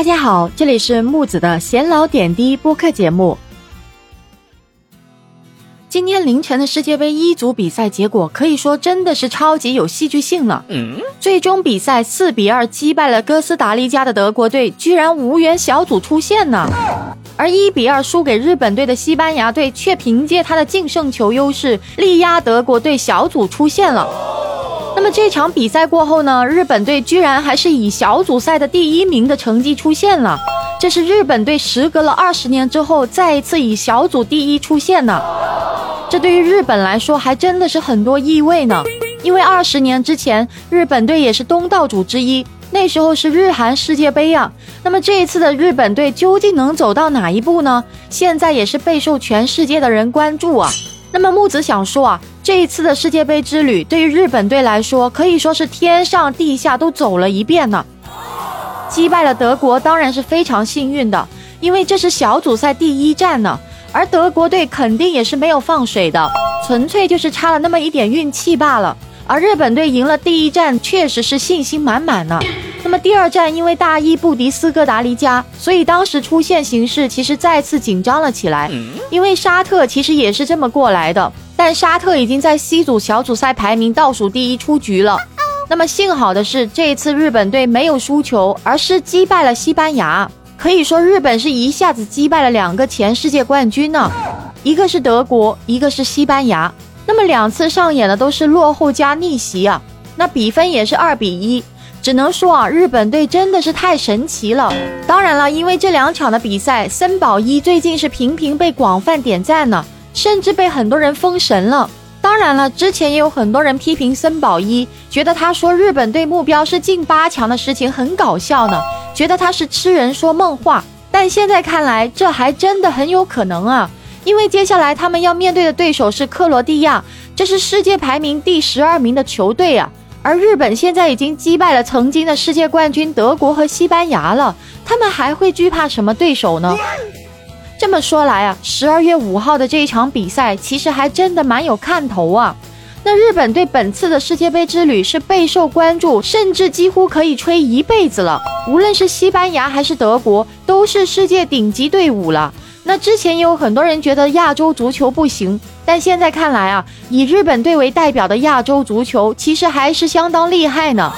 大家好，这里是木子的闲聊点滴播客节目。今天凌晨的世界杯一组比赛结果可以说真的是超级有戏剧性了。最终比赛四比二击败了哥斯达黎加的德国队，居然无缘小组出线呢。而一比二输给日本队的西班牙队，却凭借他的净胜球优势力压德国队小组出线了。那么这场比赛过后呢，日本队居然还是以小组赛的第一名的成绩出现了。这是日本队时隔了二十年之后再一次以小组第一出现呢。这对于日本来说还真的是很多意味呢，因为二十年之前日本队也是东道主之一，那时候是日韩世界杯啊。那么这一次的日本队究竟能走到哪一步呢？现在也是备受全世界的人关注啊。那么木子想说啊，这一次的世界杯之旅对于日本队来说可以说是天上地下都走了一遍呢。击败了德国当然是非常幸运的，因为这是小组赛第一战呢。而德国队肯定也是没有放水的，纯粹就是差了那么一点运气罢了。而日本队赢了第一战，确实是信心满满呢。那么第二战因为大一不敌斯哥达黎加，所以当时出线形势其实再次紧张了起来。因为沙特其实也是这么过来的，但沙特已经在 C 组小组赛排名倒数第一出局了。那么幸好的是，这一次日本队没有输球，而是击败了西班牙。可以说，日本是一下子击败了两个前世界冠军呢，一个是德国，一个是西班牙。那么两次上演的都是落后加逆袭啊，那比分也是二比一。只能说啊，日本队真的是太神奇了。当然了，因为这两场的比赛，森保一最近是频频被广泛点赞呢，甚至被很多人封神了。当然了，之前也有很多人批评森保一，觉得他说日本队目标是进八强的事情很搞笑呢。觉得他是痴人说梦话，但现在看来，这还真的很有可能啊！因为接下来他们要面对的对手是克罗地亚，这是世界排名第十二名的球队啊。而日本现在已经击败了曾经的世界冠军德国和西班牙了，他们还会惧怕什么对手呢？这么说来啊，十二月五号的这一场比赛，其实还真的蛮有看头啊。那日本对本次的世界杯之旅是备受关注，甚至几乎可以吹一辈子了。无论是西班牙还是德国，都是世界顶级队伍了。那之前也有很多人觉得亚洲足球不行，但现在看来啊，以日本队为代表的亚洲足球其实还是相当厉害呢。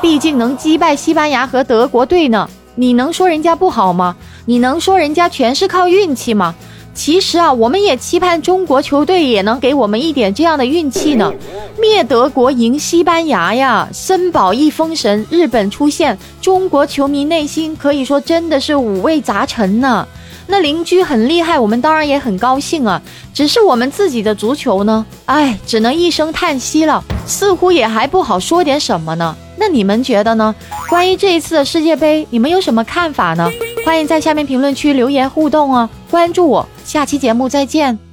毕竟能击败西班牙和德国队呢，你能说人家不好吗？你能说人家全是靠运气吗？其实啊，我们也期盼中国球队也能给我们一点这样的运气呢。灭德国，赢西班牙呀！森保一封神，日本出现，中国球迷内心可以说真的是五味杂陈呢。那邻居很厉害，我们当然也很高兴啊。只是我们自己的足球呢，哎，只能一声叹息了。似乎也还不好说点什么呢。那你们觉得呢？关于这一次的世界杯，你们有什么看法呢？欢迎在下面评论区留言互动哦。关注我，下期节目再见。